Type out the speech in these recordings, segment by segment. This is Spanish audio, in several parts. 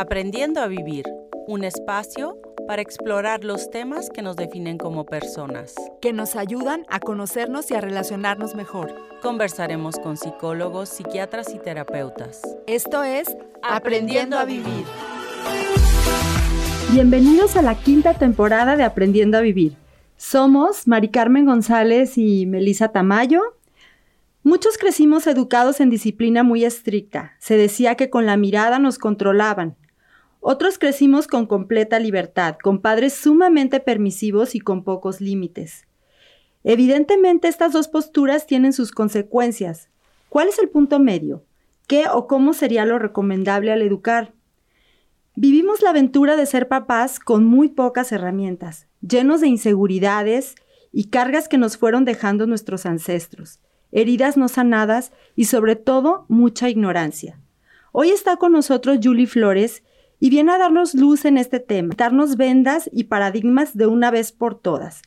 Aprendiendo a Vivir, un espacio para explorar los temas que nos definen como personas. Que nos ayudan a conocernos y a relacionarnos mejor. Conversaremos con psicólogos, psiquiatras y terapeutas. Esto es Aprendiendo a Vivir. Bienvenidos a la quinta temporada de Aprendiendo a Vivir. Somos Mari Carmen González y Melisa Tamayo. Muchos crecimos educados en disciplina muy estricta. Se decía que con la mirada nos controlaban. Otros crecimos con completa libertad, con padres sumamente permisivos y con pocos límites. Evidentemente estas dos posturas tienen sus consecuencias. ¿Cuál es el punto medio? ¿Qué o cómo sería lo recomendable al educar? Vivimos la aventura de ser papás con muy pocas herramientas, llenos de inseguridades y cargas que nos fueron dejando nuestros ancestros, heridas no sanadas y sobre todo mucha ignorancia. Hoy está con nosotros Julie Flores, y viene a darnos luz en este tema, darnos vendas y paradigmas de una vez por todas,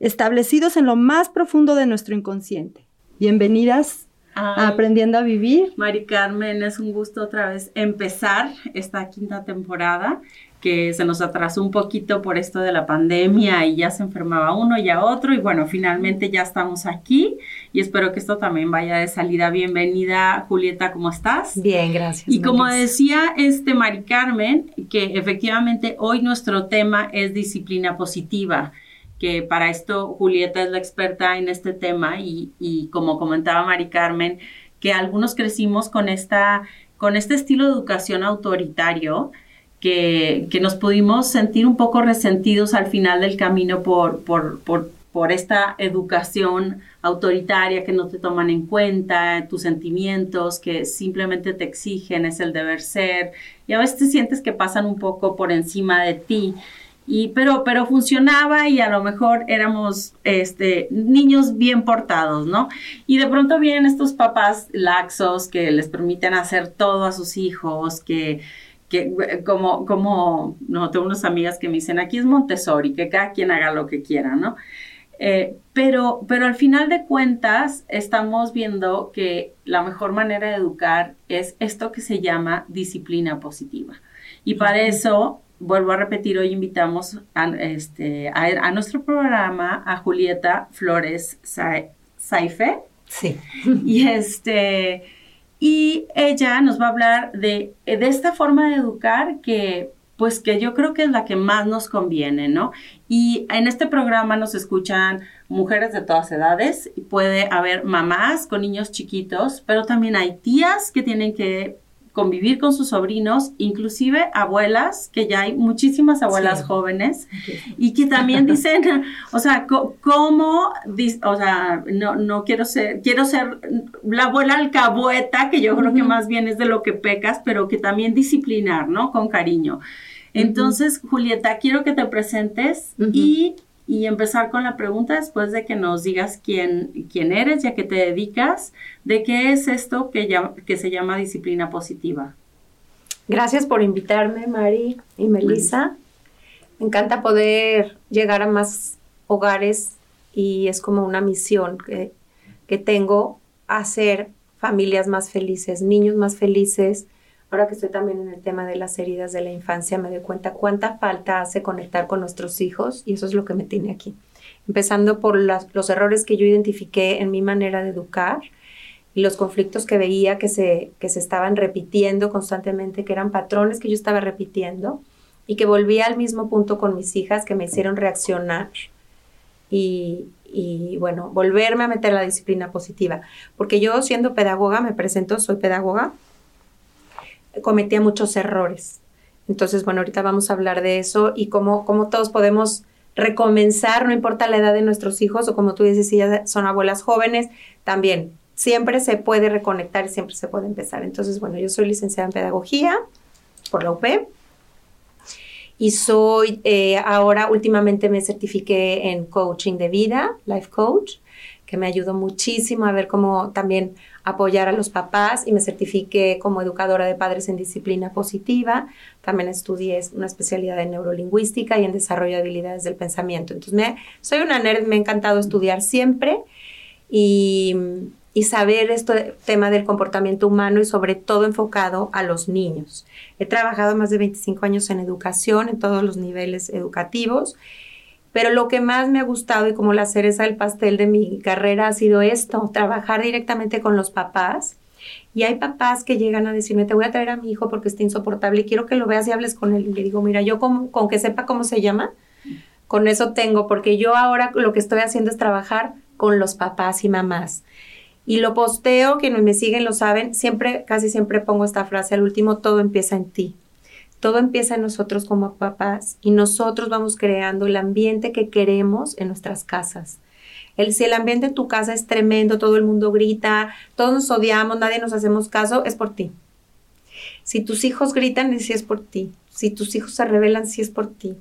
establecidos en lo más profundo de nuestro inconsciente. Bienvenidas a Aprendiendo a Vivir. Mari Carmen, es un gusto otra vez empezar esta quinta temporada que se nos atrasó un poquito por esto de la pandemia y ya se enfermaba uno y a otro y bueno, finalmente ya estamos aquí y espero que esto también vaya de salida. Bienvenida Julieta, ¿cómo estás? Bien, gracias. Y como decía este Mari Carmen, que efectivamente hoy nuestro tema es disciplina positiva que para esto Julieta es la experta en este tema y, y como comentaba Mari Carmen, que algunos crecimos con, esta, con este estilo de educación autoritario que, nos pudimos sentir un poco resentidos al final del camino por, por, por, esta educación autoritaria que no te toman en cuenta, tus sentimientos, que simplemente te exigen, es el deber ser, y a veces te sientes que pasan un poco por encima de ti. Y, pero, pero funcionaba y a lo mejor éramos este, niños bien portados, ¿no? Y de pronto vienen estos papás laxos que les permiten hacer todo a sus hijos, que, que como, como, no, tengo unas amigas que me dicen, aquí es Montessori, que cada quien haga lo que quiera, ¿no? Eh, pero, pero al final de cuentas estamos viendo que la mejor manera de educar es esto que se llama disciplina positiva. Y para eso, vuelvo a repetir, hoy invitamos a, este, a, nuestro programa a Julieta Flores Saife. Sí. Y este y ella nos va a hablar de, de esta forma de educar que pues que yo creo que es la que más nos conviene, ¿no? Y en este programa nos escuchan mujeres de todas edades, puede haber mamás con niños chiquitos, pero también hay tías que tienen que convivir con sus sobrinos, inclusive abuelas, que ya hay muchísimas abuelas jóvenes, y que también dicen, o sea, ¿cómo? O sea, no, no quiero ser, quiero ser la abuela alcahueta, que yo creo que más bien es de lo que pecas, pero que también disciplinar, ¿no? Con cariño. Entonces, Julieta, quiero que te presentes y y empezar con la pregunta después de que nos digas quién, quién eres y a qué te dedicas, de qué es esto que, que se llama disciplina positiva. Gracias por invitarme, Mari y Melissa. Me encanta poder llegar a más hogares y es como una misión que, que tengo, hacer familias más felices, niños más felices, ahora que estoy también en el tema de las heridas de la infancia, me doy cuenta cuánta falta hace conectar con nuestros hijos y eso es lo que me tiene aquí. Empezando por los errores que yo identifiqué en mi manera de educar y los conflictos que veía que se, que se estaban repitiendo constantemente, que eran patrones que yo estaba repitiendo y que volvía al mismo punto con mis hijas que me hicieron reaccionar y, y bueno, volverme a meter la disciplina positiva. Porque yo siendo pedagoga, me presento, soy pedagoga, cometía muchos errores. Entonces, bueno, ahorita vamos a hablar de eso y cómo, cómo todos podemos recomenzar, no importa la edad de nuestros hijos o como tú dices, si ya son abuelas jóvenes, también siempre se puede reconectar y siempre se puede empezar. Entonces, bueno, yo soy licenciada en pedagogía por la UP y soy, eh, ahora últimamente me certifiqué en coaching de vida, life coach, que me ayudó muchísimo a ver cómo también apoyar a los papás y me certifiqué como educadora de padres en disciplina positiva. También estudié una especialidad en neurolingüística y en desarrollo de habilidades del pensamiento. Entonces, me, soy una nerd, me ha encantado estudiar siempre y, y saber este tema del comportamiento humano y sobre todo enfocado a los niños. He trabajado más de 25 años en educación, en todos los niveles educativos, pero lo que más me ha gustado y como la cereza del pastel de mi carrera ha sido esto, trabajar directamente con los papás. Y hay papás que llegan a decirme, te voy a traer a mi hijo porque está insoportable y quiero que lo veas y hables con él. Y le digo, mira, yo con, con que sepa cómo se llama, con eso tengo, porque yo ahora lo que estoy haciendo es trabajar con los papás y mamás. Y lo posteo, quienes me siguen lo saben, siempre, casi siempre pongo esta frase al último, todo empieza en ti. Todo empieza en nosotros como papás y nosotros vamos creando el ambiente que queremos en nuestras casas. El, si el ambiente en tu casa es tremendo, todo el mundo grita, todos nos odiamos, nadie nos hacemos caso, es por ti. Si tus hijos gritan, sí es por ti. Si tus hijos se rebelan, sí es por ti.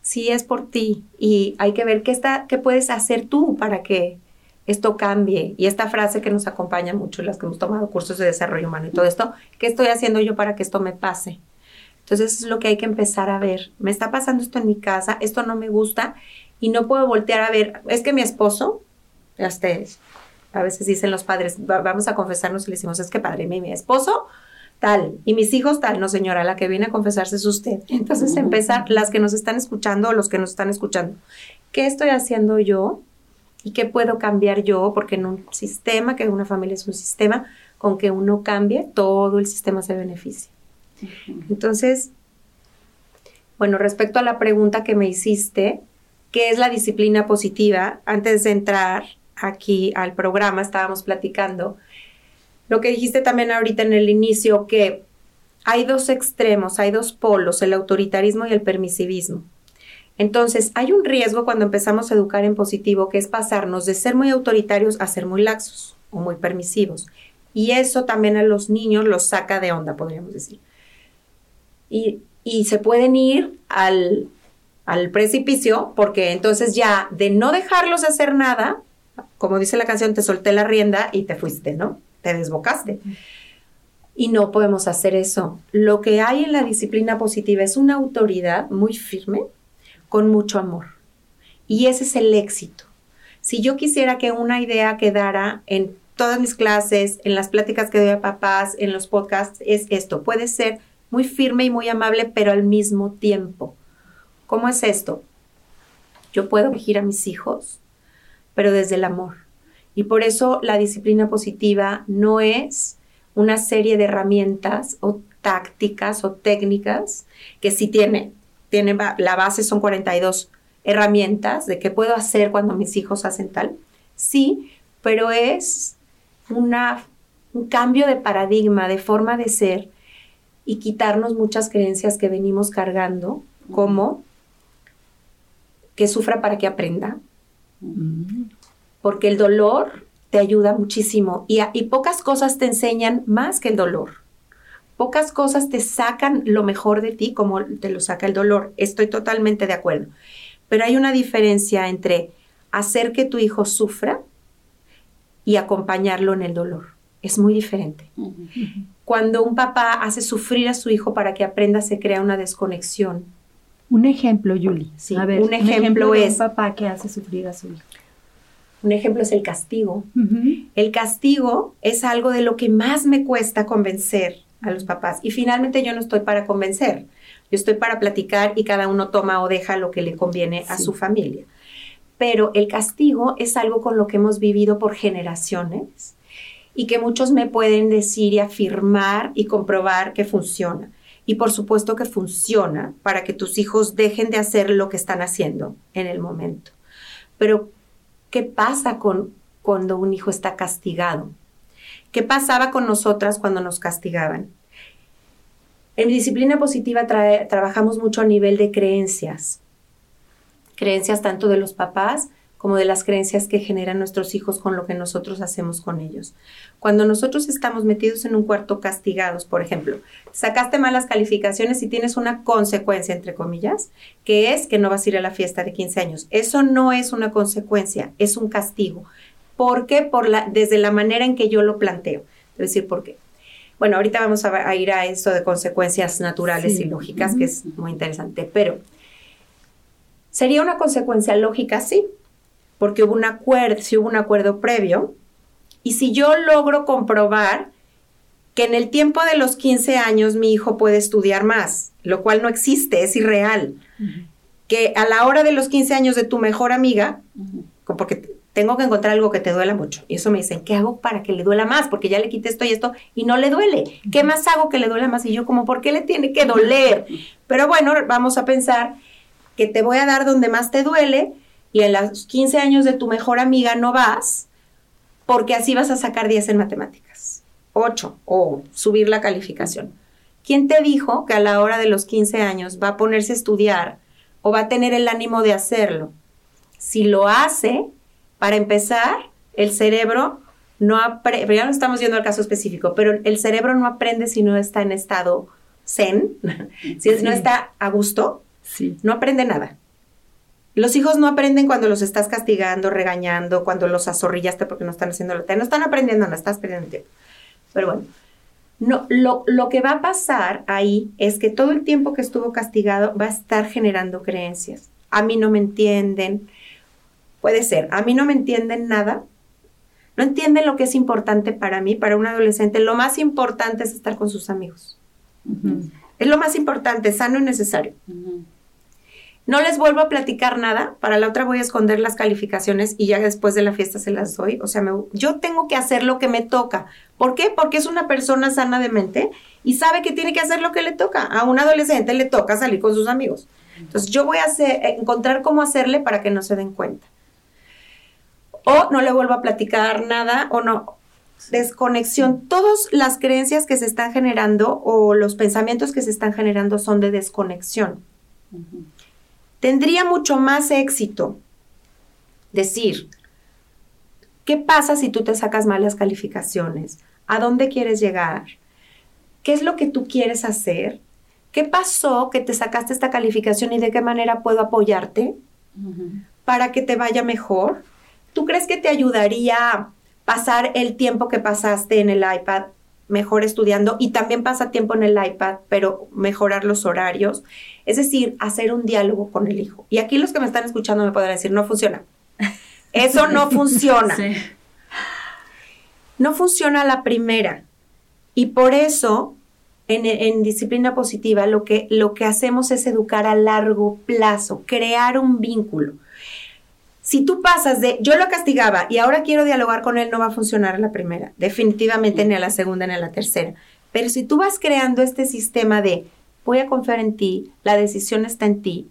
Sí es por ti. Y hay que ver qué, está, qué puedes hacer tú para que esto cambie. Y esta frase que nos acompaña mucho, las que hemos tomado cursos de desarrollo humano y todo esto, ¿qué estoy haciendo yo para que esto me pase? Entonces es lo que hay que empezar a ver. Me está pasando esto en mi casa, esto no me gusta y no puedo voltear a ver. Es que mi esposo, hasta a veces dicen los padres, vamos a confesarnos y le decimos, es que padre, mi, mi esposo tal y mis hijos tal, no señora, la que viene a confesarse es usted. Entonces empezar, las que nos están escuchando o los que nos están escuchando, ¿qué estoy haciendo yo? ¿Y qué puedo cambiar yo? Porque en un sistema, que una familia es un sistema, con que uno cambie, todo el sistema se beneficia. Entonces, bueno, respecto a la pregunta que me hiciste, ¿qué es la disciplina positiva? Antes de entrar aquí al programa estábamos platicando lo que dijiste también ahorita en el inicio, que hay dos extremos, hay dos polos, el autoritarismo y el permisivismo. Entonces, hay un riesgo cuando empezamos a educar en positivo, que es pasarnos de ser muy autoritarios a ser muy laxos o muy permisivos. Y eso también a los niños los saca de onda, podríamos decir y, se pueden ir al, al precipicio porque entonces ya de no dejarlos hacer nada, como dice la canción, te solté la rienda y te fuiste, ¿no? Te desbocaste. Y no podemos hacer eso. Lo que hay en la disciplina positiva es una autoridad muy firme, con mucho amor. Y ese es el éxito. Si yo quisiera que una idea quedara en todas mis clases, en las pláticas que doy a papás, en los podcasts, es esto. Puede ser muy firme y muy amable, pero al mismo tiempo. ¿Cómo es esto? Yo puedo elegir a mis hijos, pero desde el amor. Y por eso la disciplina positiva no es una serie de herramientas o tácticas o técnicas que sí tiene, tiene la base son 42 herramientas de qué puedo hacer cuando mis hijos hacen tal. Sí, pero es una, un cambio de paradigma, de forma de ser, y quitarnos muchas creencias que venimos cargando, como que sufra para que aprenda, porque el dolor te ayuda muchísimo y, y pocas cosas te enseñan más que el dolor. Pocas cosas te sacan lo mejor de ti como te lo saca el dolor. Estoy totalmente de acuerdo. Pero hay una diferencia entre hacer que tu hijo sufra y acompañarlo en el dolor. Es muy diferente. Cuando un papá hace sufrir a su hijo para que aprenda, se crea una desconexión. Un ejemplo, Yuli. Sí, un, ejemplo es. un papá que hace sufrir a su hijo. Un ejemplo es el castigo. El castigo es algo de lo que más me cuesta convencer a los papás. Y finalmente yo no estoy para convencer. Yo estoy para platicar y cada uno toma o deja lo que le conviene a su familia. Pero el castigo es algo con lo que hemos vivido por generaciones y que muchos me pueden decir y afirmar y comprobar que funciona. Y por supuesto que funciona para que tus hijos dejen de hacer lo que están haciendo en el momento. Pero, ¿qué pasa con cuando un hijo está castigado? ¿Qué pasaba con nosotras cuando nos castigaban? En disciplina positiva trabajamos mucho a nivel de creencias. Creencias tanto de los papás como de las creencias que generan nuestros hijos con lo que nosotros hacemos con ellos. Cuando nosotros estamos metidos en un cuarto castigados, por ejemplo, sacaste malas calificaciones y tienes una consecuencia, entre comillas, que es que no vas a ir a la fiesta de 15 años. Eso no es una consecuencia, es un castigo. ¿Por qué? Por la, desde la manera en que yo lo planteo. Es decir, ¿por qué? Bueno, ahorita vamos a, ir a esto de consecuencias naturales y lógicas, que es muy interesante, pero sería una consecuencia lógica, sí, porque hubo un acuerdo, si hubo un acuerdo previo Y si yo logro comprobar que en el tiempo de los 15 años mi hijo puede estudiar más, lo cual no existe, es irreal, que a la hora de los 15 años de tu mejor amiga, porque tengo que encontrar algo que te duela mucho. Y eso me dicen, ¿qué hago para que le duela más? Porque ya le quité esto y esto y no le duele. ¿Qué más hago que le duela más? Y yo como, ¿por qué le tiene que doler? Pero bueno, vamos a pensar que te voy a dar donde más te duele y en los 15 años de tu mejor amiga no vas porque así vas a sacar 10 en matemáticas, 8 o subir la calificación. ¿Quién te dijo que a la hora de los 15 años va a ponerse a estudiar o va a tener el ánimo de hacerlo? Si lo hace, para empezar, el cerebro no aprende, ya no estamos yendo al caso específico, pero el cerebro no aprende si no está en estado zen, si no está a gusto, no aprende nada. Los hijos no aprenden cuando los estás castigando, regañando, cuando los azorrillaste porque no están haciendo la tarea. No están aprendiendo, no estás perdiendo tiempo. Pero bueno, no, lo, lo, que va a pasar ahí es que todo el tiempo que estuvo castigado va a estar generando creencias. A mí no me entienden, Puede ser, a mí no me entienden nada, no entienden lo que es importante para mí, para un adolescente. Lo más importante es estar con sus amigos. Es lo más importante, sano y necesario. No les vuelvo a platicar nada, para la otra voy a esconder las calificaciones y ya después de la fiesta se las doy. O sea, yo tengo que hacer lo que me toca. ¿Por qué? Porque es una persona sana de mente y sabe que tiene que hacer lo que le toca. A un adolescente le toca salir con sus amigos. Entonces yo voy a encontrar cómo hacerle para que no se den cuenta o no le vuelvo a platicar nada o no. Desconexión. Todas las creencias que se están generando o los pensamientos que se están generando son de desconexión. Tendría mucho más éxito decir, ¿qué pasa si tú te sacas malas calificaciones? ¿A dónde quieres llegar? ¿Qué es lo que tú quieres hacer? ¿Qué pasó que te sacaste esta calificación y de qué manera puedo apoyarte para que te vaya mejor? ¿Tú crees que te ayudaría pasar el tiempo que pasaste en el iPad mejor estudiando y también pasa tiempo en el iPad, pero mejorar los horarios? Es decir, hacer un diálogo con el hijo. Y aquí los que me están escuchando me podrán decir, no funciona. Eso no funciona. No funciona la primera. Y por eso, en, en, disciplina positiva, lo que, lo que hacemos es educar a largo plazo, crear un vínculo. Si tú pasas de yo lo castigaba y ahora quiero dialogar con él, no va a funcionar a la primera, definitivamente ni a la segunda ni a la tercera. Pero si tú vas creando este sistema de voy a confiar en ti, la decisión está en ti,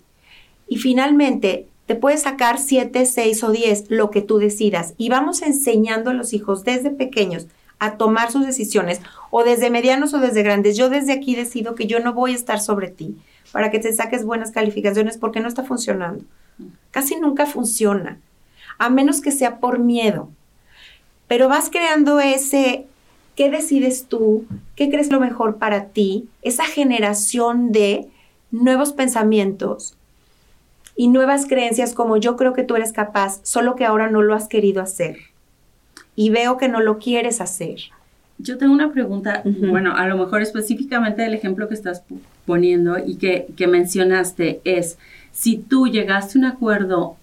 y finalmente te puedes sacar siete, seis o diez, lo que tú decidas, y vamos enseñando a los hijos desde pequeños a tomar sus decisiones, o desde medianos o desde grandes. Yo desde aquí decido que yo no voy a estar sobre ti para que te saques buenas calificaciones porque no está funcionando. Casi nunca funciona, a menos que sea por miedo. Pero vas creando ese, ¿qué decides tú? ¿Qué crees lo mejor para ti? Esa generación de nuevos pensamientos y nuevas creencias como yo creo que tú eres capaz, solo que ahora no lo has querido hacer. Y veo que no lo quieres hacer. Yo tengo una pregunta, bueno, a lo mejor específicamente del ejemplo que estás poniendo y que, que mencionaste es, si tú llegaste a un acuerdo,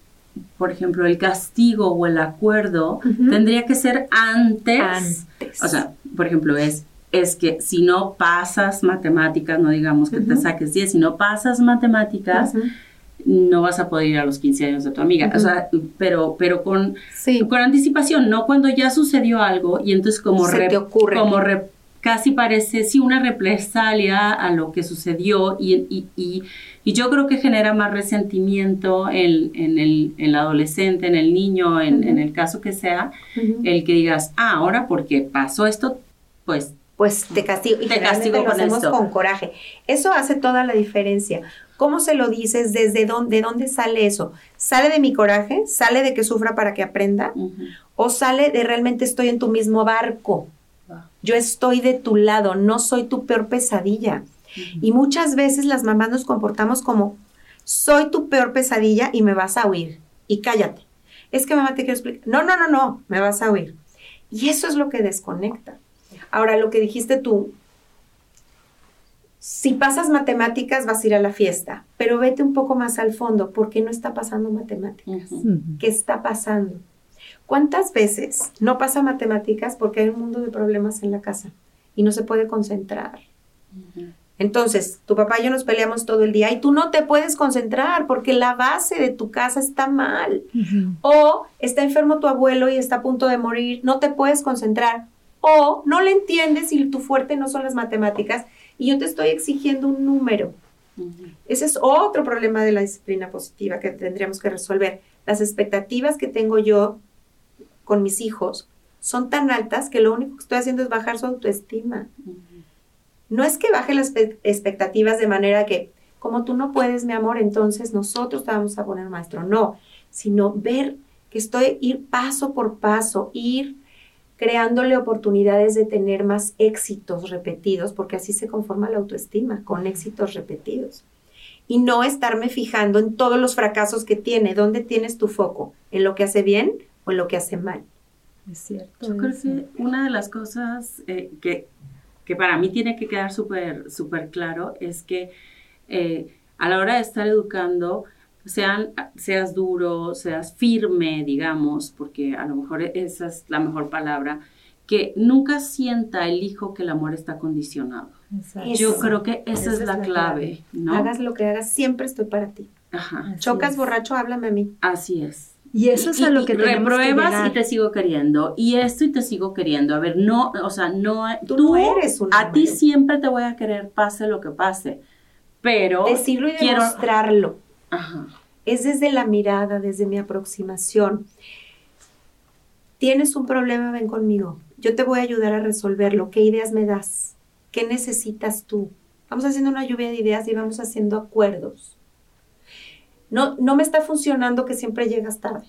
por ejemplo, el castigo o el acuerdo, tendría que ser antes, O sea, por ejemplo, es, es que si no pasas matemáticas, no digamos que te saques 10, si no pasas matemáticas, no vas a poder ir a los 15 años de tu amiga. O sea, pero, pero con, con anticipación, no cuando ya sucedió algo y entonces como, Se te ocurre. como casi parece, sí, una represalia a lo que sucedió y, y, y, yo creo que genera más resentimiento en, en, el, en el, adolescente, en el niño, en, en el caso que sea, el que digas, ah, ahora porque pasó esto, pues... Pues te castigo. Y te castigo lo hacemos con coraje. Eso hace toda la diferencia. ¿Cómo se lo dices? ¿Desde dónde, de dónde sale eso? ¿Sale de mi coraje? ¿Sale de que sufra para que aprenda? ¿O sale de realmente estoy en tu mismo barco? Yo estoy de tu lado, no soy tu peor pesadilla. Y muchas veces las mamás nos comportamos como, soy tu peor pesadilla y me vas a oír. Y cállate. Es que mamá te quiero explicar. No, no, no, no, me vas a oír. Y eso es lo que desconecta. Ahora, lo que dijiste tú, si pasas matemáticas vas a ir a la fiesta, pero vete un poco más al fondo, porque no está pasando matemáticas. ¿Qué está pasando? ¿Cuántas veces no pasa matemáticas porque hay un mundo de problemas en la casa y no se puede concentrar? Entonces, tu papá y yo nos peleamos todo el día y tú no te puedes concentrar porque la base de tu casa está mal. O está enfermo tu abuelo y está a punto de morir, no te puedes concentrar. O no le entiendes y tu fuerte no son las matemáticas y yo te estoy exigiendo un número. Ese es otro problema de la disciplina positiva que tendríamos que resolver. Las expectativas que tengo yo con mis hijos son tan altas que lo único que estoy haciendo es bajar su autoestima. No es que baje las expectativas de manera que, como tú no puedes, mi amor, entonces nosotros te vamos a poner maestro. No, sino ver que estoy ir paso por paso, ir creándole oportunidades de tener más éxitos repetidos, porque así se conforma la autoestima, con éxitos repetidos. Y no estarme fijando en todos los fracasos que tiene. ¿Dónde tienes tu foco? ¿En lo que hace bien o en lo que hace mal? Es cierto. Yo creo que una de las cosas eh, que, que, para mí tiene que quedar súper súper claro es que eh, a la hora de estar educando, sean, seas duro, seas firme, digamos, porque a lo mejor esa es la mejor palabra, que nunca sienta el hijo que el amor está condicionado. Yo creo que esa, es, la, clave, ¿no? Hagas lo que hagas, siempre estoy para ti. Ajá. Chocas borracho, háblame a mí. Así es. Y eso es a lo que repruebas y te sigo queriendo y esto y te sigo queriendo. A ver, no, o sea, no tú, no eres un a ti siempre te voy a querer pase lo que pase, pero decirlo y demostrarlo. Es desde la mirada, desde mi aproximación. Tienes un problema, ven conmigo. Yo te voy a ayudar a resolverlo. ¿Qué ideas me das? ¿Qué necesitas tú? Vamos haciendo una lluvia de ideas y vamos haciendo acuerdos. No, no me está funcionando que siempre llegas tarde.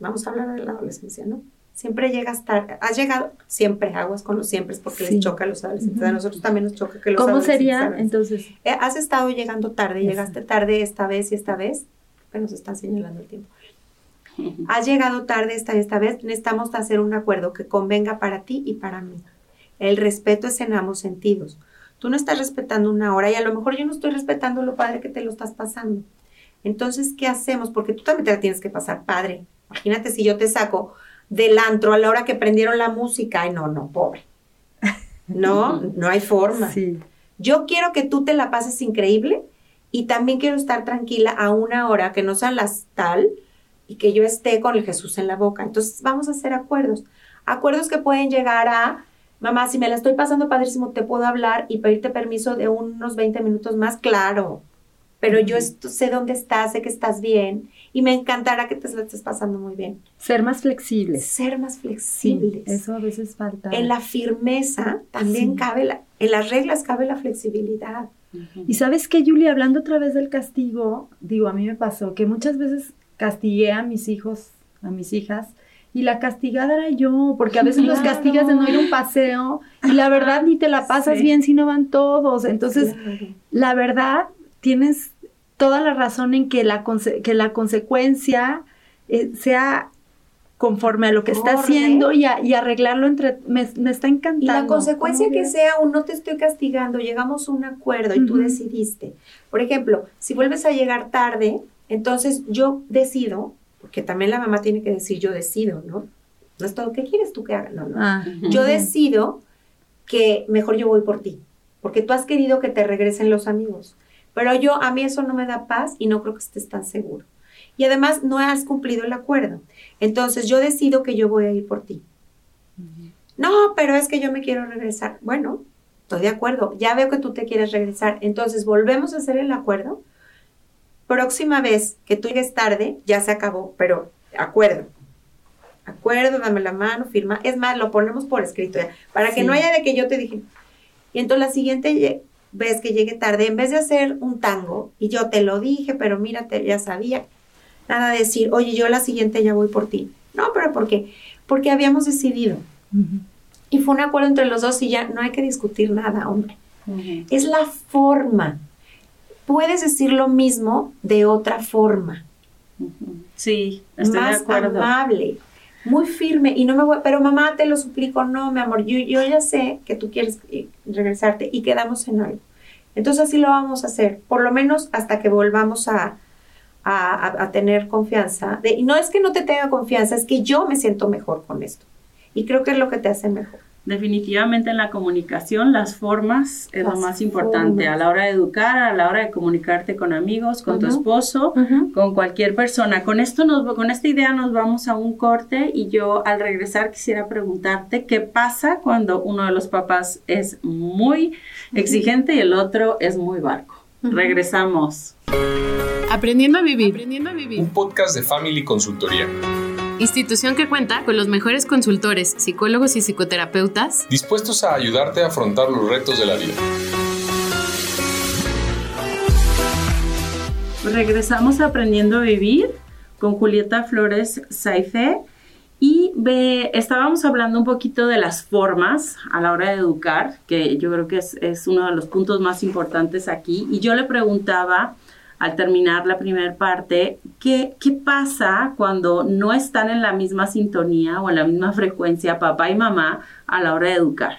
Vamos a hablar de la adolescencia, ¿no? Siempre llegas tarde. ¿Has llegado? Siempre, aguas con los siempre, porque les choca a los adolescentes. A nosotros también nos choca que los ¿Cómo sería entonces? Eh, has estado llegando tarde, llegaste tarde esta vez y esta vez, que nos están señalando el tiempo. Has llegado tarde esta y esta vez, necesitamos hacer un acuerdo que convenga para ti y para mí. El respeto es en ambos sentidos. Tú no estás respetando una hora y a lo mejor yo no estoy respetando lo padre que te lo estás pasando. Entonces, ¿qué hacemos? Porque tú también te la tienes que pasar padre. Imagínate si yo te saco del antro a la hora que prendieron la música. Ay, no, no, pobre. No, no hay forma. Sí. Yo quiero que tú te la pases increíble y también quiero estar tranquila a una hora que no sean las tal y que yo esté con el Jesús en la boca. Entonces vamos a hacer acuerdos. Acuerdos que pueden llegar a, mamá, si me la estoy pasando padrísimo, te puedo hablar y pedirte permiso de unos 20 minutos más, claro. Pero yo sé dónde estás, sé que estás bien y me encantará que te la estés pasando muy bien. Ser más flexibles. Ser más flexibles. eso a veces falta. En la firmeza también cabe la, en las reglas cabe la flexibilidad. Y sabes que, Julia, hablando otra vez del castigo, digo, a mí me pasó que muchas veces castigué a mis hijos, a mis hijas, y la castigada era yo, porque a veces los castigas de no ir a un paseo y la verdad ni te la pasas bien si no van todos. Entonces, la verdad, tienes toda la razón en que la, que la consecuencia eh, sea conforme a lo que está haciendo y, arreglarlo entre... Me, está encantando. Y la consecuencia que sea un no te estoy castigando, llegamos a un acuerdo y tú decidiste. Por ejemplo, si vuelves a llegar tarde, entonces yo decido, porque también la mamá tiene que decir yo decido, ¿no? No es todo, ¿qué quieres tú que haga? No, no. Ah, yo decido que mejor yo voy por ti, porque tú has querido que te regresen los amigos. Pero yo, a mí eso no me da paz y no creo que estés tan seguro. Y además no has cumplido el acuerdo. Entonces yo decido que yo voy a ir por ti. No, pero es que yo me quiero regresar. Bueno, estoy de acuerdo. Ya veo que tú te quieres regresar. Entonces volvemos a hacer el acuerdo. Próxima vez que tú llegues tarde, ya se acabó, pero acuerdo. Acuerdo, dame la mano, firma. Es más, lo ponemos por escrito ya, para que no haya de que yo te dije. Y entonces la siguiente ves que llegue tarde, en vez de hacer un tango, y yo te lo dije, pero mírate, ya sabía, nada de decir, oye, yo la siguiente ya voy por ti. No, pero ¿por qué? Porque habíamos decidido. Y fue un acuerdo entre los dos y ya no hay que discutir nada, hombre. Es la forma. Puedes decir lo mismo de otra forma. Sí, estoy más de acuerdo. amable, muy firme y no me voy, pero mamá te lo suplico, no, mi amor, yo, yo ya sé que tú quieres eh, regresarte y quedamos en algo. Entonces así lo vamos a hacer, por lo menos hasta que volvamos a, a, tener confianza. y no es que no te tenga confianza, es que yo me siento mejor con esto. Y creo que es lo que te hace mejor. Definitivamente en la comunicación las formas es lo más importante a la hora de educar, a la hora de comunicarte con amigos, con tu esposo, con cualquier persona. Con esto nos con esta idea nos vamos a un corte y yo al regresar quisiera preguntarte qué pasa cuando uno de los papás es muy exigente y el otro es muy barco. Regresamos. Aprendiendo a vivir. Aprendiendo a vivir. Un podcast de Family Consultoría institución que cuenta con los mejores consultores, psicólogos y psicoterapeutas dispuestos a ayudarte a afrontar los retos de la vida. Regresamos a Aprendiendo a Vivir con Julieta Flores Saife y estábamos hablando un poquito de las formas a la hora de educar, que yo creo que es, es uno de los puntos más importantes aquí. Y yo le preguntaba al terminar la primera parte, ¿qué, ¿qué pasa cuando no están en la misma sintonía o en la misma frecuencia papá y mamá a la hora de educar?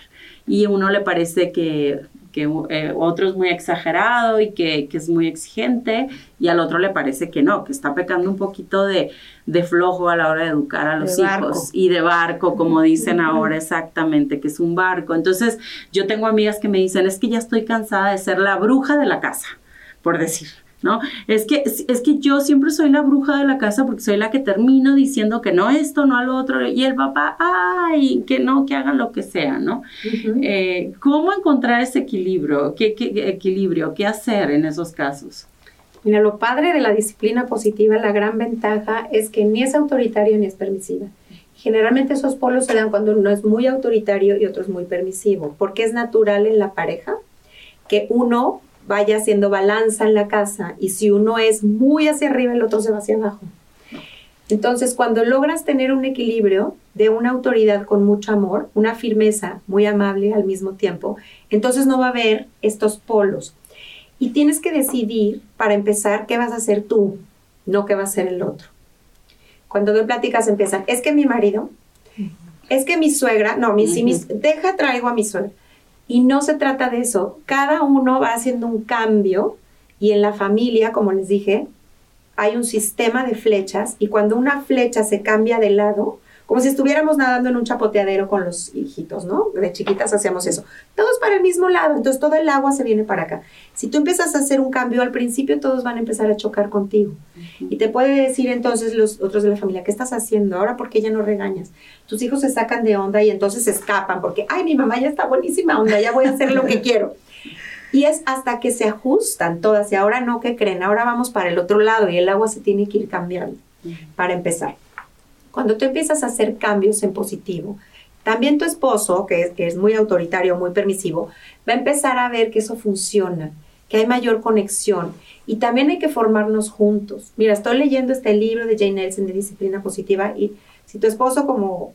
Y a uno le parece que, que eh, otro es muy exagerado y que, que, es muy exigente y al otro le parece que no, que está pecando un poquito de, de flojo a la hora de educar a los hijos y de barco, como dicen ahora exactamente, que es un barco. Entonces yo tengo amigas que me dicen, es que ya estoy cansada de ser la bruja de la casa, por decir. ¿No? Es que, es que yo siempre soy la bruja de la casa porque soy la que termino diciendo que no esto, no al otro, y el papá, ay, que no, que hagan lo que sea, ¿no? Eh, ¿Cómo encontrar ese equilibrio? ¿Qué, equilibrio? ¿Qué hacer en esos casos? Mira, lo padre de la disciplina positiva, la gran ventaja es que ni es autoritario ni es permisiva. Generalmente esos polos se dan cuando uno es muy autoritario y otro es muy permisivo, porque es natural en la pareja que uno vaya haciendo balanza en la casa y si uno es muy hacia arriba, el otro se va hacia abajo. Entonces, cuando logras tener un equilibrio de una autoridad con mucho amor, una firmeza muy amable al mismo tiempo, entonces no va a haber estos polos. Y tienes que decidir, para empezar, qué vas a hacer tú, no qué va a hacer el otro. Cuando dos pláticas empiezan, es que mi marido, es que mi suegra, no, mi, deja traigo a mi suegra y no se trata de eso. Cada uno va haciendo un cambio y en la familia, como les dije, hay un sistema de flechas y cuando una flecha se cambia de lado, como si estuviéramos nadando en un chapoteadero con los hijitos, ¿no? De chiquitas hacíamos eso. Todos para el mismo lado, entonces todo el agua se viene para acá. Si tú empiezas a hacer un cambio al principio, todos van a empezar a chocar contigo. Y te puede decir entonces los otros de la familia, ¿qué estás haciendo ahora? ¿Por qué ya no regañas? Tus hijos se sacan de onda y entonces se escapan porque, ay, mi mamá ya está buenísima onda, ya voy a hacer lo que quiero. Y es hasta que se ajustan todas y ahora no, ¿qué creen? Ahora vamos para el otro lado y el agua se tiene que ir cambiando para empezar. Cuando tú empiezas a hacer cambios en positivo, también tu esposo, que es, que es muy autoritario, muy permisivo, va a empezar a ver que eso funciona, que hay mayor conexión. Y también hay que formarnos juntos. Mira, estoy leyendo este libro de Jane Nelson de disciplina positiva y si tu esposo como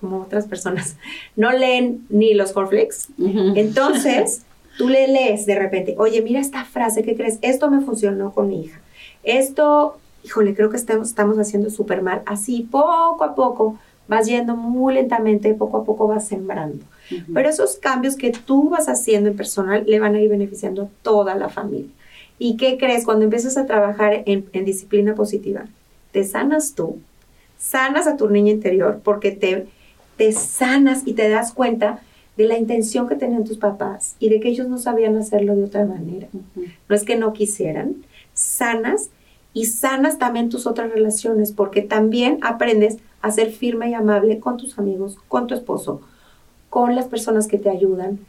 como otras personas no leen ni los cornflakes, entonces tú le lees de repente, oye, mira esta frase, ¿qué crees? Esto me funcionó con mi hija. Esto híjole, creo que estamos, estamos haciendo súper mal. Así, poco a poco, vas yendo muy lentamente, poco a poco vas sembrando. Pero esos cambios que tú vas haciendo en personal le van a ir beneficiando a toda la familia. ¿Y qué crees? Cuando empiezas a trabajar en, en disciplina positiva, te sanas tú, sanas a tu niña interior porque te, te sanas y te das cuenta de la intención que tenían tus papás y de que ellos no sabían hacerlo de otra manera. No es que no quisieran, sanas y sanas también tus otras relaciones, porque también aprendes a ser firme y amable con tus amigos, con tu esposo, con las personas que te ayudan.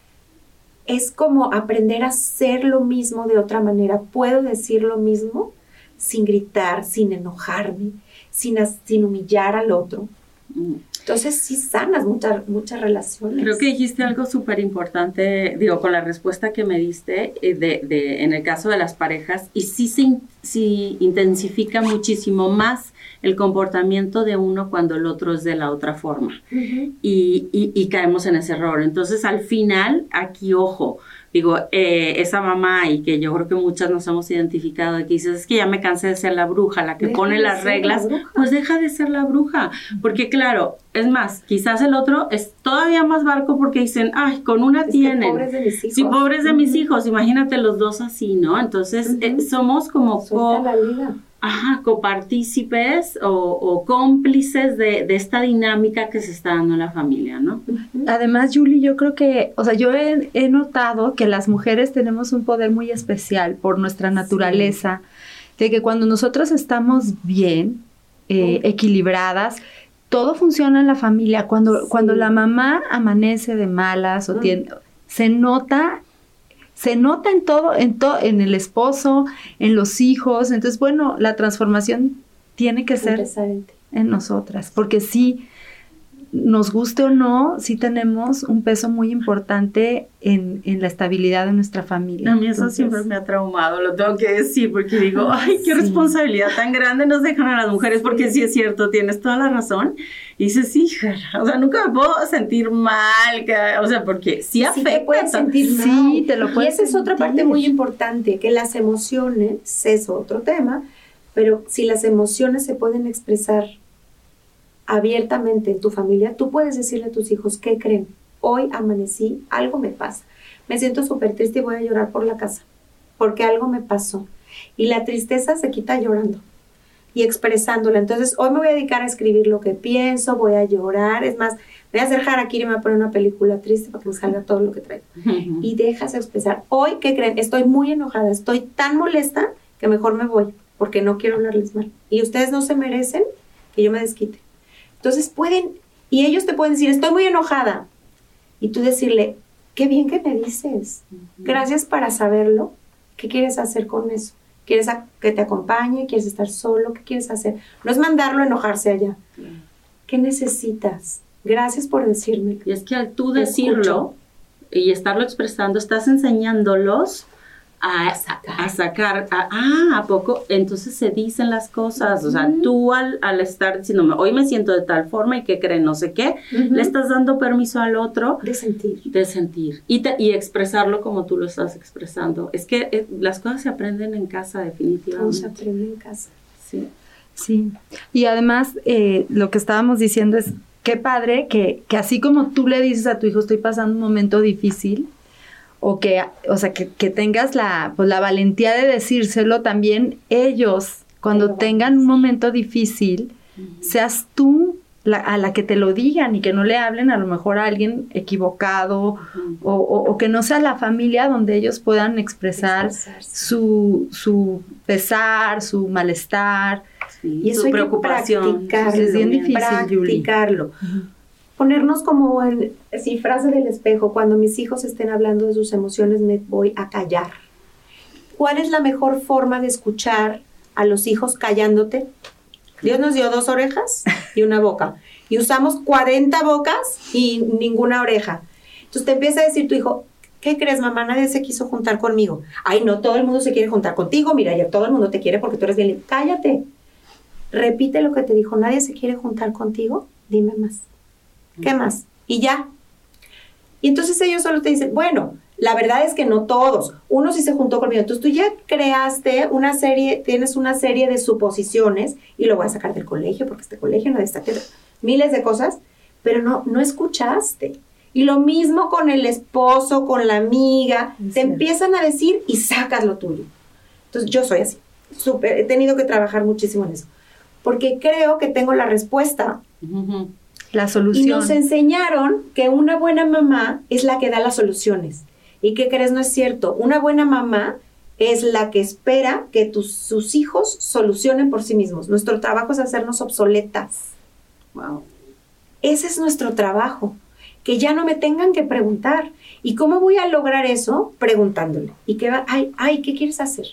Es como aprender a hacer lo mismo de otra manera. Puedo decir lo mismo sin gritar, sin enojarme, sin, sin humillar al otro. Entonces sí sanas muchas, muchas relaciones. Creo que dijiste algo súper importante, digo, con la respuesta que me diste eh, de, de, en el caso de las parejas, y sí se sí intensifica muchísimo más el comportamiento de uno cuando el otro es de la otra forma. y, y, y caemos en ese error. Entonces al final, aquí ojo, digo, eh, esa mamá y que yo creo que muchas nos hemos identificado, que dices, es que ya me cansé de ser la bruja, la que pone las reglas, pues deja de ser la bruja, porque claro, Es más, quizás el otro es todavía más barco porque dicen, ay, con una tienen. pobres de mis hijos. Sí, pobres de mis hijos. Imagínate los dos así, ¿no? Entonces, eh, somos como la liga. Ajá, copartícipes o, o cómplices de, de, esta dinámica que se está dando en la familia, ¿no? Además, Julie, yo creo que, o sea, yo he, he notado que las mujeres tenemos un poder muy especial por nuestra naturaleza, sí. de que cuando nosotros estamos bien, eh, equilibradas, todo funciona en la familia. Cuando, sí. cuando la mamá amanece de malas o tiene, se nota se nota en todo, en todo, en el esposo, en los hijos. Entonces, bueno, la transformación tiene que ser en, en nosotras, porque sí, nos guste o no, sí tenemos un peso muy importante en, en la estabilidad de nuestra familia. A mí eso Entonces, siempre me ha traumado, lo tengo que decir, porque digo, ay, qué sí. responsabilidad tan grande nos dejan a las mujeres, porque sí es cierto, tienes toda la razón. Y dices, hija, o sea, nunca me puedo sentir mal, que, o sea, porque sí afecta. Sí te puedes sentir mal. Sí, te lo puedes Y esa es otra parte muy importante, que las emociones, es otro tema, pero si las emociones se pueden expresar abiertamente en tu familia, tú puedes decirle a tus hijos, ¿qué creen? Hoy amanecí, algo me pasa. Me siento súper triste y voy a llorar por la casa, porque algo me pasó. Y la tristeza se quita llorando y expresándola. Entonces, hoy me voy a dedicar a escribir lo que pienso, voy a llorar. Es más, voy a hacer harakiri y me voy a poner una película triste para que me salga todo lo que traigo. Uh -huh. Y dejas expresar. Hoy, ¿qué creen? Estoy muy enojada, estoy tan molesta que mejor me voy, porque no quiero hablarles mal. Y ustedes no se merecen que yo me desquite. Entonces pueden, y ellos te pueden decir, estoy muy enojada. Y tú decirle, qué bien que me dices. Gracias para saberlo. ¿Qué quieres hacer con eso? ¿Quieres que te acompañe? ¿Quieres estar solo? ¿Qué quieres hacer? No es mandarlo a enojarse allá. ¿Qué necesitas? Gracias por decirme. Y es que al tú decirlo y estarlo expresando, estás enseñándolos a, sacar, a, sacar a, ah, ¿a poco? Entonces se dicen las cosas, uh -huh. o sea, tú al, al, estar diciéndome, hoy me siento de tal forma y que creen no sé qué, uh -huh. le estás dando permiso al otro de sentir, de sentir y, te, y expresarlo como tú lo estás expresando. Es que eh, las cosas se aprenden en casa definitivamente. Todo se aprende en casa. Sí. Sí, y además eh, lo que estábamos diciendo es, qué padre que, que así como tú le dices a tu hijo, estoy pasando un momento difícil, o que, o sea, que, que tengas la, pues, la valentía de decírselo también ellos, cuando tengan un momento difícil, uh -huh. seas tú la, a la que te lo digan y que no le hablen a lo mejor a alguien equivocado uh -huh. o, o, o, que no sea la familia donde ellos puedan expresar su, su pesar, su malestar. Sí, y eso hay preocupación. Que practicarlo, es bien difícil, practicarlo. Uh -huh ponernos como en sí, frase del espejo, cuando mis hijos estén hablando de sus emociones me voy a callar. ¿Cuál es la mejor forma de escuchar a los hijos callándote? Dios nos dio dos orejas y una boca. Y usamos 40 bocas y ninguna oreja. Entonces te empieza a decir tu hijo, ¿qué crees, mamá? Nadie se quiso juntar conmigo. Ay, no, todo el mundo se quiere juntar contigo. Mira, ya todo el mundo te quiere porque tú eres bien. Cállate. Repite lo que te dijo. Nadie se quiere juntar contigo. Dime más. ¿Qué más? Y ya. Y entonces ellos solo te dicen, bueno, la verdad es que no todos. Uno sí se juntó conmigo. Entonces tú ya creaste una serie, tienes una serie de suposiciones y lo voy a sacar del colegio porque este colegio no destaque miles de cosas, pero no, no escuchaste. Y lo mismo con el esposo, con la amiga, sí. te empiezan a decir y sacas lo tuyo. Entonces yo soy así. Super, he tenido que trabajar muchísimo en eso. Porque creo que tengo la respuesta. Uh -huh la solución. Y nos enseñaron que una buena mamá es la que da las soluciones. ¿Y qué crees? No es cierto. Una buena mamá es la que espera que tus, sus hijos solucionen por sí mismos. Nuestro trabajo es hacernos obsoletas. Wow. Ese es nuestro trabajo. Que ya no me tengan que preguntar. ¿Y cómo voy a lograr eso? Preguntándole. ¿Y qué va? Ay, ay, ¿qué quieres hacer?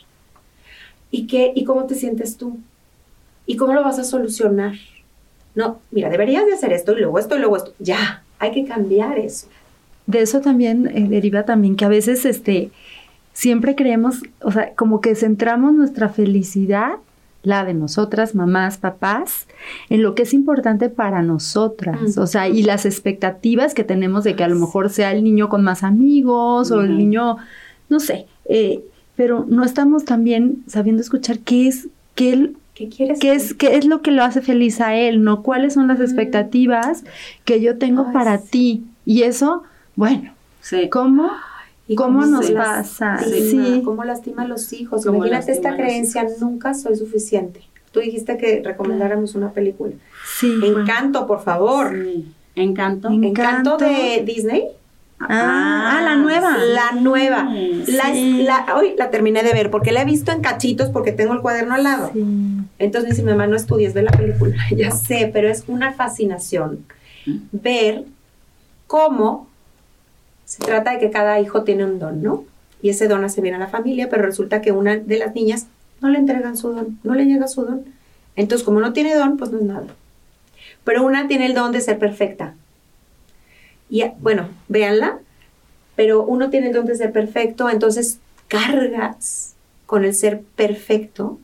¿Y, qué, ¿Y cómo te sientes tú? ¿Y cómo lo vas a solucionar? No, mira, deberías de hacer esto y luego esto y luego esto. Ya, hay que cambiar eso. De eso también eh, deriva también que a veces este, siempre creemos, o sea, como que centramos nuestra felicidad, la de nosotras, mamás, papás, en lo que es importante para nosotras, uh -huh. o sea, y las expectativas que tenemos de que a lo mejor sea el niño con más amigos uh -huh. o el niño, no sé, eh, pero no estamos también sabiendo escuchar qué es, qué, ¿Qué quieres? ¿Qué es, ¿Qué es lo que lo hace feliz a él? ¿No? ¿Cuáles son las expectativas que yo tengo Ay, para sí. ti? Y eso, bueno, Sí. ¿cómo? ¿Y ¿Cómo nos pasa? lastima? Sí. ¿Cómo lastima a los hijos? Imagínate esta creencia, nunca soy suficiente. Tú dijiste que recomendáramos una película. Sí. Encanto, por favor. Sí. Encanto. En- Encanto, Encanto. de Disney. Ah, ah, la nueva. La nueva. Sí. La, la- hoy la terminé de ver porque la he visto en cachitos porque tengo el cuaderno al lado. Sí. Entonces dice, mi mamá, no estudies, ve la película. ya sé, pero es una fascinación ver cómo se trata de que cada hijo tiene un don, ¿no? Y ese don hace bien a la familia, pero resulta que una de las niñas no le entregan su don, no le llega su don. Entonces, como no tiene don, pues no es nada. Pero una tiene el don de ser perfecta. Y bueno, véanla, pero uno tiene el don de ser perfecto, entonces cargas con el ser perfecto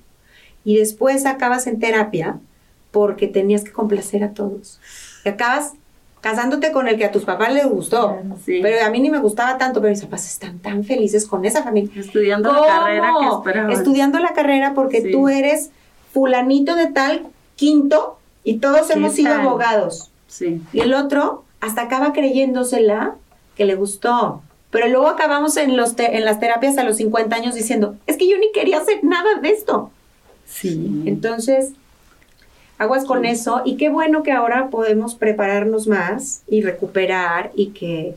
y después acabas en terapia porque tenías que complacer a todos. Y acabas casándote con el que a tus papás les gustó. Sí. Pero a mí ni me gustaba tanto, pero mis papás están tan felices con esa familia. Estudiando la carrera que esperabas. Estudiando la carrera porque Sí. tú eres fulanito de tal quinto y todos ¿Qué hemos sido abogados. Sí. Y el otro hasta acaba creyéndosela que le gustó. Pero luego acabamos en, los en las terapias a los 50 años diciendo, es que yo ni quería hacer nada de esto. Sí. Entonces, aguas con eso y qué bueno que ahora podemos prepararnos más y recuperar y que,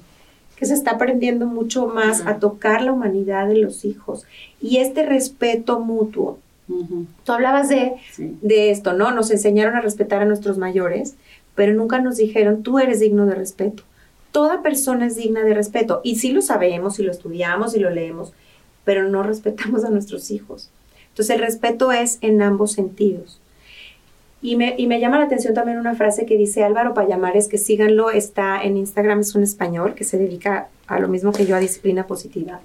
que se está aprendiendo mucho más a tocar la humanidad de los hijos y este respeto mutuo. Ujú. Tú hablabas de, Sí. de esto, ¿no? Nos enseñaron a respetar a nuestros mayores, pero nunca nos dijeron, tú eres digno de respeto. Toda persona es digna de respeto y sí lo sabemos y lo estudiamos y lo leemos, pero no respetamos a nuestros hijos. Entonces el respeto es en ambos sentidos. Y me, y me llama la atención también una frase que dice Álvaro Payamares, que síganlo, está en Instagram, es un español que se dedica a lo mismo que yo, a disciplina positiva.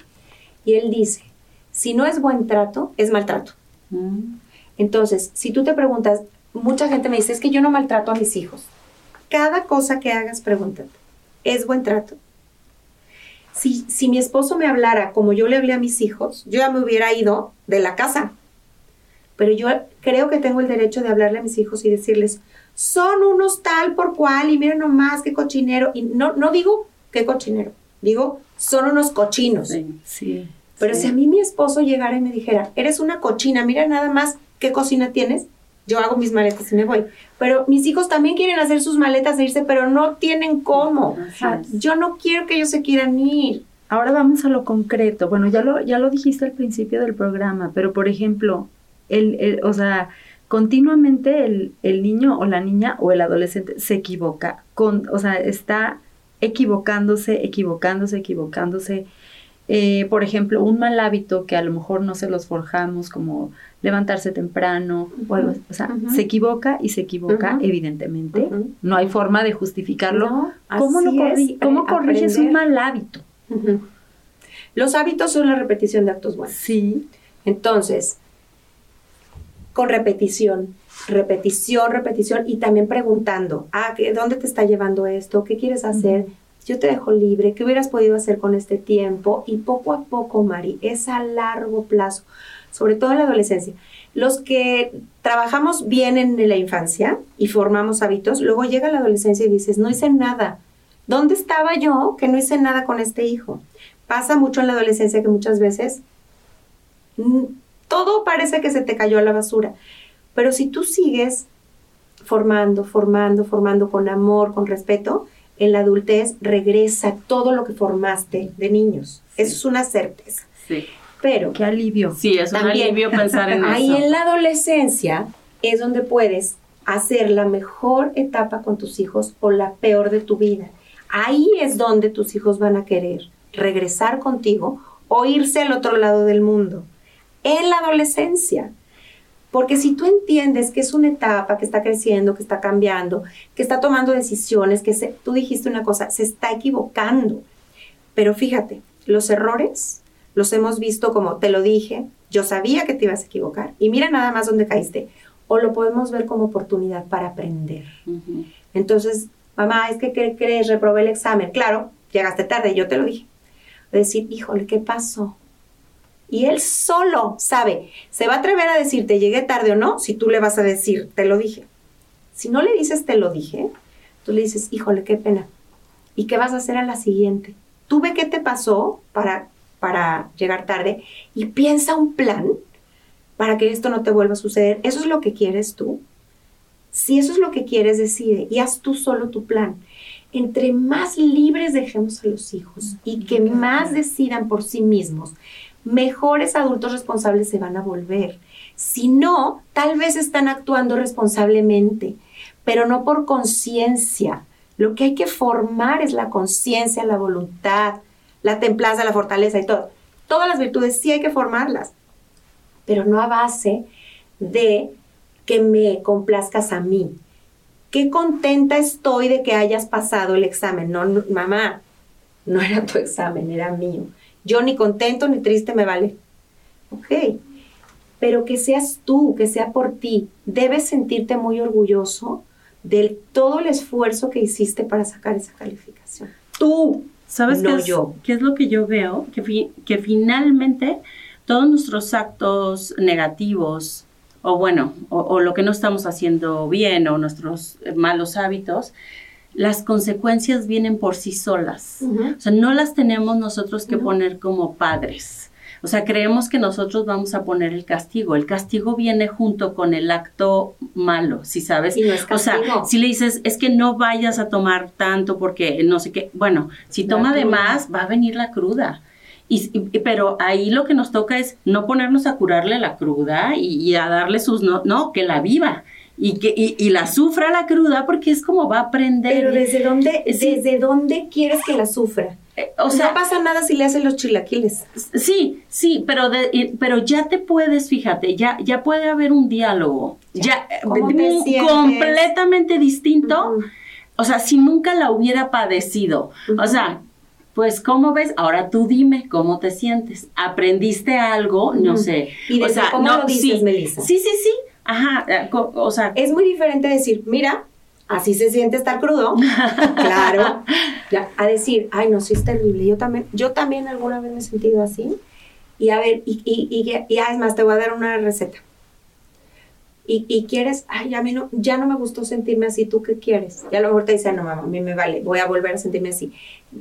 Y él dice, si no es buen trato, es maltrato. Mm. Entonces, si tú te preguntas, mucha gente me dice, es que yo no maltrato a mis hijos. Cada cosa que hagas, pregúntate, ¿es buen trato? Si, si mi esposo me hablara como yo le hablé a mis hijos, yo ya me hubiera ido de la casa. Pero yo creo que tengo el derecho de hablarle a mis hijos y decirles, son unos tal por cual y miren nomás qué cochinero. Y no, no digo qué cochinero, digo, son unos cochinos. Sí. Sí. Pero Sí. si a mí mi esposo llegara y me dijera, eres una cochina, mira nada más qué cocina tienes, yo hago mis maletas y me voy. Pero mis hijos también quieren hacer sus maletas e irse, pero no tienen cómo. Ah. Yo no quiero que ellos se quieran ir. Ahora vamos a lo concreto. Bueno, ya lo, ya lo dijiste al principio del programa, pero por ejemplo, el, el- o sea, continuamente el, el niño o la niña o el adolescente se equivoca, con, o sea, está equivocándose, equivocándose, equivocándose. Eh, por ejemplo, un mal hábito que a lo mejor no se los forjamos, como levantarse temprano, o algo, o sea, se equivoca y se equivoca, evidentemente. No hay forma de justificarlo. No, ¿Cómo, lo así corri- es, ¿cómo eh, corriges un mal hábito? Los hábitos son la repetición de actos buenos. Sí. Entonces, con repetición, repetición, repetición y también preguntando, ah, ¿qué- ¿dónde te está llevando esto? ¿Qué quieres hacer? Yo te dejo libre, ¿qué hubieras podido hacer con este tiempo? Y poco a poco, Mari, es a largo plazo, sobre todo en la adolescencia. Los que trabajamos bien en la infancia y formamos hábitos, luego llega la adolescencia y dices, no hice nada. ¿Dónde estaba yo que no hice nada con este hijo? Pasa mucho en la adolescencia que muchas veces todo parece que se te cayó a la basura. Pero si tú sigues formando, formando, formando con amor, con respeto, en la adultez regresa todo lo que formaste de niños. Eso es una certeza. Sí. Pero Qué alivio. Sí, es un También. alivio pensar en ahí eso. en la adolescencia es donde puedes hacer la mejor etapa con tus hijos o la peor de tu vida. Ahí es donde tus hijos van a querer regresar contigo o irse al otro lado del mundo. En la adolescencia. Porque si tú entiendes que es una etapa que está creciendo, que está cambiando, que está tomando decisiones, que se- tú dijiste una cosa, se está equivocando. Pero fíjate, los errores los hemos visto como te lo dije, yo sabía que te ibas a equivocar y mira nada más dónde caíste. O lo podemos ver como oportunidad para aprender. Entonces, mamá, es que ¿qué crees? Reprobé el examen. Claro, llegaste tarde, yo te lo dije. Decir, híjole, ¿qué pasó? Y él solo sabe, se va a atrever a decirte llegué tarde o no, si tú le vas a decir te lo dije. Si no le dices te lo dije, tú le dices, híjole, qué pena. ¿Y qué vas a hacer a la siguiente? Tú ve qué te pasó para, para llegar tarde y piensa un plan para que esto no te vuelva a suceder. ¿Eso es lo que quieres tú? Si eso es lo que quieres, decide y haz tú solo tu plan. Entre más libres dejemos a los hijos y que más decidan por sí mismos, mejores adultos responsables se van a volver. Si no, tal vez están actuando responsablemente, pero no por conciencia. Lo que hay que formar es la conciencia, la voluntad, la templanza, la fortaleza y todo. Todas las virtudes sí hay que formarlas, pero no a base de que me complazcas a mí. Qué contenta estoy de que hayas pasado el examen. No, mamá, no era tu examen, era mío. Yo ni contento ni triste me vale. Ok, pero que seas tú, que sea por ti. Debes sentirte muy orgulloso de todo el esfuerzo que hiciste para sacar esa calificación. Tú, ¿sabes no qué es, yo. ¿Qué es lo que yo veo? Que, que finalmente todos nuestros actos negativos, o bueno, o, lo que no estamos haciendo bien, o nuestros malos hábitos, las consecuencias vienen por sí solas. O sea, no las tenemos nosotros que poner como padres. O sea, creemos que nosotros vamos a poner el castigo. El castigo viene junto con el acto malo, si sabes. o sea, si le dices, es que no vayas a tomar tanto porque no sé qué. Bueno, si toma de más, va a venir la cruda. Y, pero ahí lo que nos toca es no ponernos a curarle la cruda y, a darle sus no, no, que la viva y que y, la sufra la cruda porque es como va a aprender. Pero desde dónde, desde dónde quieres que la sufra? Eh, o sea, no pasa nada si le hacen los chilaquiles. Sí, sí, pero pero ya te puedes, fíjate, ya ya puede haber un diálogo, ya, completamente distinto. O sea, si nunca la hubiera padecido. O sea, pues, ¿cómo ves? Ahora tú dime cómo te sientes. ¿Aprendiste algo? No sé. ¿Y o sea, cómo no, lo dices, sí, Melissa? Sí, sí, sí. Ajá. Eh, o sea. Es muy diferente decir, mira, así se siente estar crudo. claro. a decir, ay, no, sí es terrible. Yo también, yo también alguna vez me he sentido así. Y a ver, y, y, y, y es más, te voy a dar una receta y, quieres, ay, a mí no, ya no me gustó sentirme así, ¿tú qué quieres? Y a lo mejor te dice, no, mamá, a mí me vale, voy a volver a sentirme así.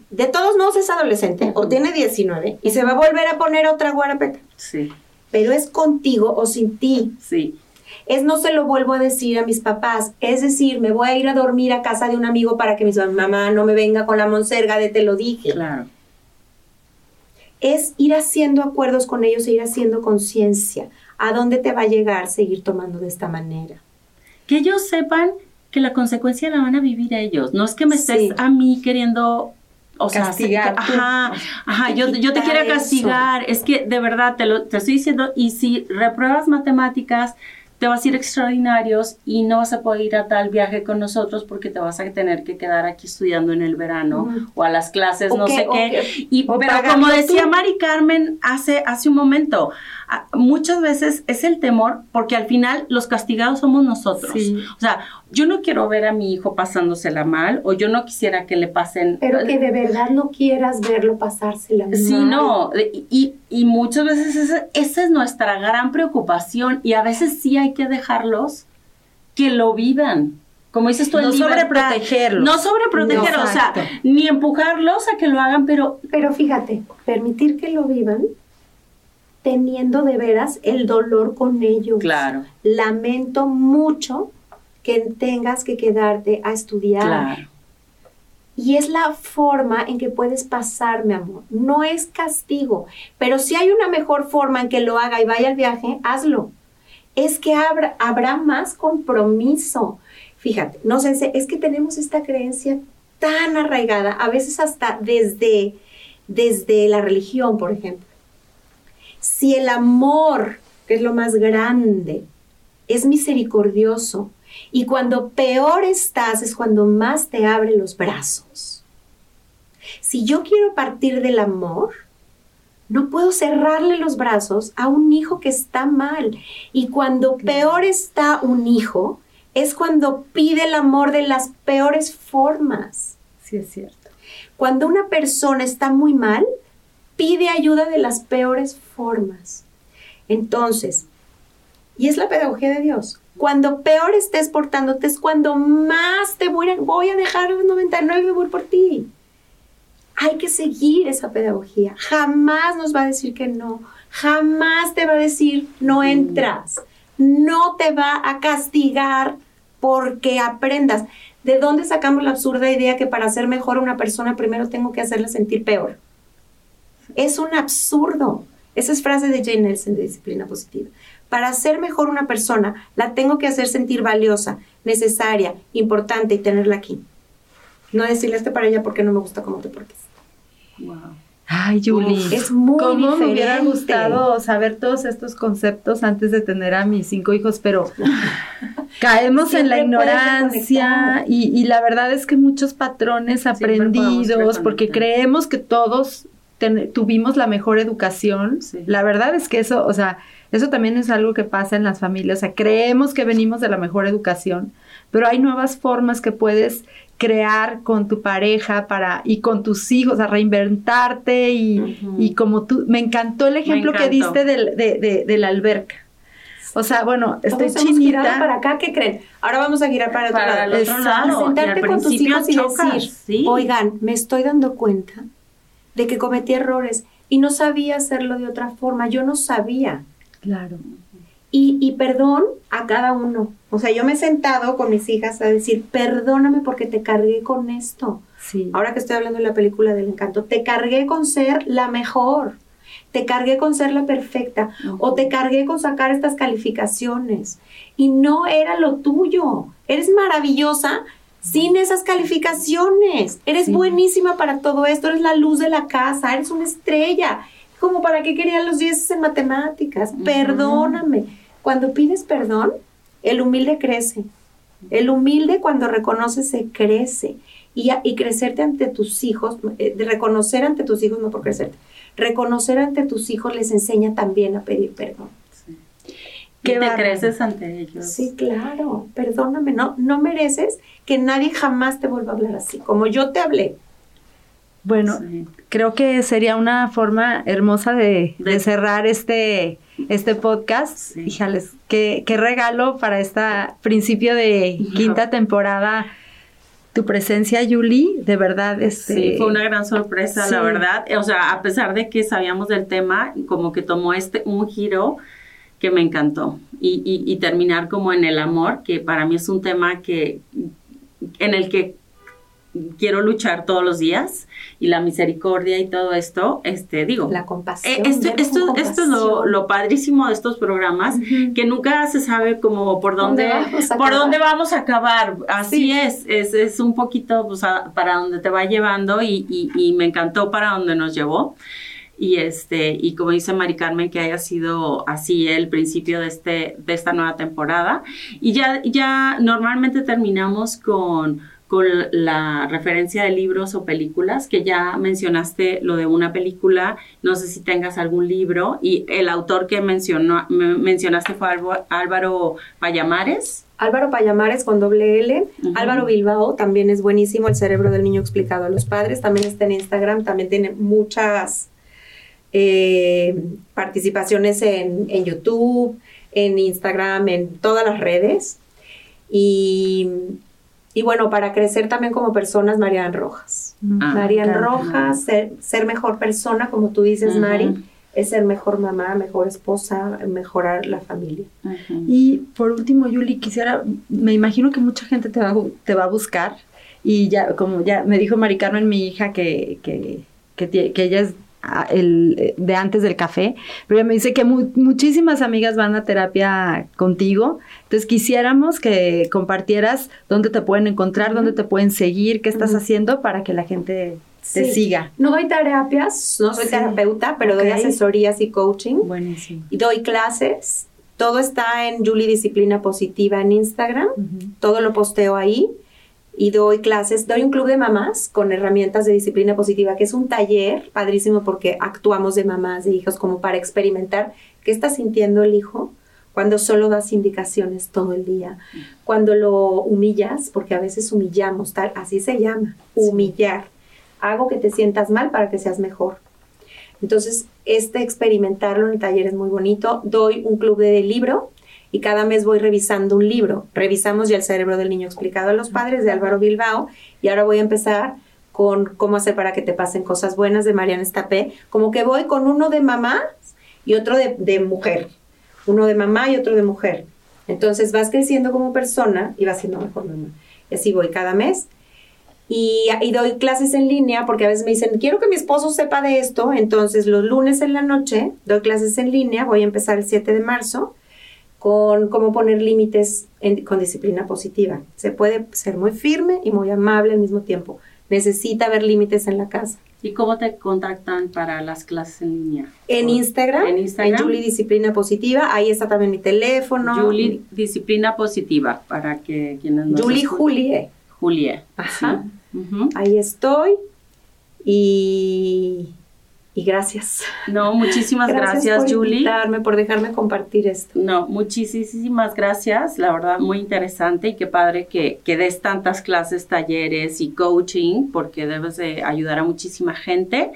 De todos modos es adolescente o tiene 19 y se va a volver a poner otra guarapeta. Sí. Pero es contigo o sin ti. Sí. Es no se lo vuelvo a decir a mis papás, es decir, me voy a ir a dormir a casa de un amigo para que mi mamá no me venga con la monserga de te lo dije. Claro. Es ir haciendo acuerdos con ellos e ir haciendo conciencia ¿a dónde te va a llegar seguir tomando de esta manera? Que ellos sepan que la consecuencia la van a vivir ellos. No es que me estés a mí queriendo o sea, castigar. ajá, ajá, yo, yo, te quiero castigar. Es que de verdad te lo te estoy diciendo. Y si repruebas matemáticas, te vas a ir extraordinarios y no vas a poder ir a tal viaje con nosotros porque te vas a tener que quedar aquí estudiando en el verano o a las clases, no sé qué. Y, pero como decía Mari Carmen hace, hace un momento, muchas veces es el temor porque al final los castigados somos nosotros. O sea, yo no quiero ver a mi hijo pasándosela mal o yo no quisiera que le pasen... Pero que de verdad no quieras verlo pasársela mal. Sí, no. Y, y muchas veces esa, esa, es nuestra gran preocupación y a veces sí hay que dejarlos que lo vivan. Como dices tú, no sobreprotegerlos. No sobreprotegerlos, o sea, ni empujarlos a que lo hagan, pero... Pero fíjate, permitir que lo vivan teniendo de veras el dolor con ellos. Claro. Lamento mucho que tengas que quedarte a estudiar. Claro. Y es la forma en que puedes pasar, mi amor. No es castigo, pero si hay una mejor forma en que lo haga y vaya al viaje, hazlo. Es que habrá, habrá más compromiso. Fíjate, no sé, es que tenemos esta creencia tan arraigada, a veces hasta desde, desde la religión, por ejemplo si el amor, que es lo más grande, es misericordioso, y cuando peor estás es cuando más te abre los brazos. Si yo quiero partir del amor, no puedo cerrarle los brazos a un hijo que está mal. Y cuando peor está un hijo, es cuando pide el amor de las peores formas. Sí, es cierto. Cuando una persona está muy mal, pide ayuda de las peores formas. Entonces, y es la pedagogía de Dios. Cuando peor estés portándote es cuando más te voy a, voy a dejar los 99 y voy por ti. Hay que seguir esa pedagogía. Jamás nos va a decir que no. Jamás te va a decir no entras. No te va a castigar porque aprendas. ¿De dónde sacamos la absurda idea que para ser mejor una persona primero tengo que hacerla sentir peor? Es un absurdo. Esa es frase de Jane Nelson de disciplina positiva. Para ser mejor una persona, la tengo que hacer sentir valiosa, necesaria, importante y tenerla aquí. No decirle este para ella porque no me gusta cómo te portas. Wow. Ay, Julie. Es muy ¿Cómo me hubiera gustado saber todos estos conceptos antes de tener a mis cinco hijos? Pero caemos en la ignorancia y, y la verdad es que muchos patrones aprendidos, porque creemos que todos ten- tuvimos la mejor educación. Sí. La verdad es que eso, o sea, eso también es algo que pasa en las familias. O sea, creemos que venimos de la mejor educación, pero hay nuevas formas que puedes crear con tu pareja para y con tus hijos, a reinventarte y, y como tú, me encantó el ejemplo que diste del- de, de- de la alberca. O sea, bueno, estoy chinita. para acá, ¿qué creen? Ahora vamos a girar para otro el otro. Y Sentarte al con tus hijos y chocas, decir, sí. oigan, me estoy dando cuenta de que cometí errores y no sabía hacerlo de otra forma. Yo no sabía. Claro. Y, y perdón a cada uno. O sea, yo me he sentado con mis hijas a decir, perdóname porque te cargué con esto. Sí. Ahora que estoy hablando de la película del encanto, te cargué con ser la mejor. Te cargué con ser la perfecta. O te cargué con sacar estas calificaciones. Y no era lo tuyo. Eres maravillosa sin esas calificaciones. Eres Sí. buenísima para todo esto. Eres la luz de la casa. Eres una estrella. Como para qué querían los 10 en matemáticas. Perdóname. Cuando pides perdón, el humilde crece. El humilde cuando reconoce se crece. Y, a- y crecerte ante tus hijos, eh, de reconocer ante tus hijos, no por crecerte, reconocer ante tus hijos les enseña también a pedir perdón. Qué y te creces ante ellos. Sí, claro, perdóname, no, no mereces que nadie jamás te vuelva a hablar así, como yo te hablé. Bueno, Sí. creo que sería una forma hermosa de, de De- cerrar este, este podcast. Sí. Híjales, qué, qué regalo para este principio de quinta temporada. Tu presencia, Julie, de verdad, este, Sí, fue una gran sorpresa, Sí. la verdad. O sea, a pesar de que sabíamos del tema, como que tomó este un giro que me encantó. Y, y- y terminar como en el amor, que para mí es un tema que en el que quiero luchar todos los días y la misericordia y todo esto, este, digo, La compasión. eh, esto, esto, es lo, lo padrísimo de estos programas, que nunca se sabe como por dónde, ¿Dónde vamos a por acabar? dónde vamos a acabar. Así Sí. es, es, es un poquito pues, a- para donde te va llevando y, y- y me encantó para donde nos llevó. Y este, y como dice Mari Carmen, que haya sido así el principio de este, de esta nueva temporada. Y ya, ya normalmente terminamos con, con la referencia de libros o películas, que ya mencionaste lo de una película, no sé si tengas algún libro, y el autor que mencionó, me- mencionaste fue Álvaro- Payamares. Álvaro Payamares con doble L. Ujú. Álvaro Bilbao también es buenísimo, El cerebro del niño explicado a los padres. También está en Instagram, también tiene muchas eh, participaciones en, en YouTube, en Instagram, en todas las redes. Y, y bueno, para crecer también como personas, Marian Rojas. Mm, Ah, Marian claro. Rojas, ser, ser mejor persona, como tú dices. Mari, es ser mejor mamá, mejor esposa, mejorar la familia. Y por último, Yuli, quisiera, me imagino que mucha gente te va, te va a buscar y ya, como ya me dijo Mari Carmen, mi hija, que, que, que, que ella es el, eh, de antes del café, pero ella me dice que mu- muchísimas amigas van a terapia contigo, entonces quisiéramos que compartieras dónde te pueden encontrar, dónde te pueden seguir, qué estás haciendo para que la gente te Sí. siga. No doy terapias, no soy Sí. terapeuta, pero doy asesorías y coaching. Buenísimo. Y doy clases. Todo está en Julie Disciplina Positiva en Instagram. Todo lo posteo ahí. Y doy clases. Doy un club de mamás con herramientas de disciplina positiva, que es un taller padrísimo porque actuamos de mamás, de hijos, como para experimentar qué está sintiendo el hijo cuando solo das indicaciones todo el día, cuando lo humillas, porque a veces humillamos, tal, así se llama, humillar. Hago que te sientas mal para que seas mejor. Entonces, este experimentarlo en el taller es muy bonito. Doy un club de libro y cada mes voy revisando un libro. Revisamos ya el cerebro del niño explicado a los padres de Álvaro Bilbao y ahora voy a empezar con cómo hacer para que te pasen cosas buenas de Mariana Estapé. Como que voy con uno de mamá y otro de, de mujer. Uno de mamá y otro de mujer. Entonces vas creciendo como persona y vas siendo mejor mamá. Y así voy cada mes. Y, y, doy clases en línea porque a veces me dicen, quiero que mi esposo sepa de esto. Entonces los lunes en la noche doy clases en línea. Voy a empezar el 7 de marzo con cómo poner límites con disciplina positiva. Se puede ser muy firme y muy amable al mismo tiempo. Necesita haber límites en la casa. ¿Y cómo te contactan para las clases en línea? En Instagram, en Instagram, en Julie Disciplina Positiva, ahí está también mi teléfono. Julie Disciplina Positiva, para que quienes no Julie Julie. Julie. Ajá. Ahí estoy. Y, y gracias. No, muchísimas gracias, gracias por Julie. Invitarme, por dejarme compartir esto. No, muchísimas gracias. La verdad, muy interesante y qué padre que, que des tantas clases, talleres y coaching, porque debes de ayudar a muchísima gente.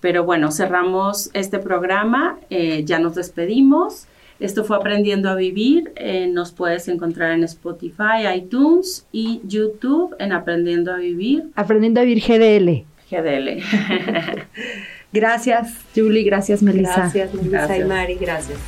Pero bueno, cerramos este programa, eh, ya nos despedimos. Esto fue Aprendiendo a Vivir. Eh, nos puedes encontrar en Spotify, iTunes y YouTube en Aprendiendo a Vivir. Aprendiendo a Vivir GDL. GDL. gracias, Julie. Gracias, Melissa. Gracias, Melissa y Mari. Gracias.